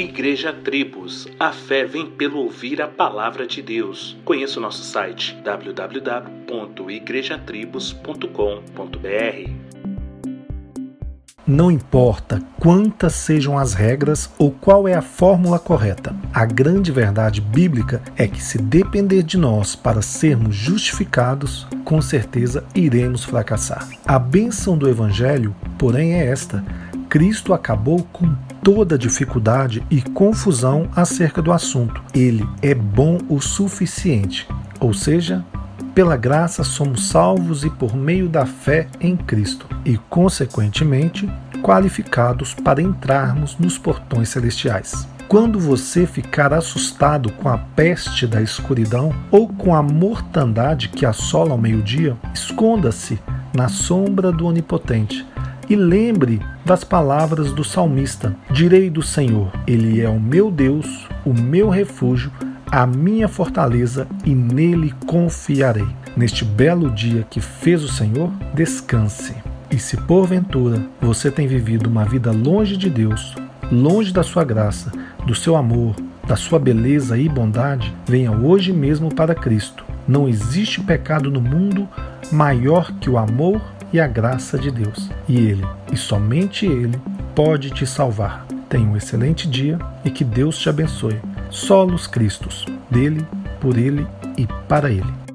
Igreja Tribos, a fé vem pelo ouvir a palavra de Deus. Conheça o nosso site www.igrejatribos.com.br. Não importa quantas sejam as regras ou qual é a fórmula correta, a grande verdade bíblica é que, se depender de nós para sermos justificados, com certeza iremos fracassar. A bênção do Evangelho, porém, é esta: Cristo acabou com toda dificuldade e confusão acerca do assunto. Ele é bom o suficiente, ou seja, pela graça somos salvos e por meio da fé em Cristo, e, consequentemente, qualificados para entrarmos nos portões celestiais. Quando você ficar assustado com a peste da escuridão ou com a mortandade que assola ao meio-dia, esconda-se na sombra do Onipotente e lembre das palavras do salmista: Direi do Senhor, Ele é o meu Deus, o meu refúgio, a minha fortaleza e nele confiarei. Neste belo dia que fez o Senhor, descanse. E se porventura você tem vivido uma vida longe de Deus, longe da sua graça, do seu amor, da sua beleza e bondade, venha hoje mesmo para Cristo. Não existe pecado no mundo maior que o amor e a graça de Deus. E Ele, e somente Ele, pode te salvar. Tenha um excelente dia e que Deus te abençoe. Solos Cristos, dele, por Ele e para Ele.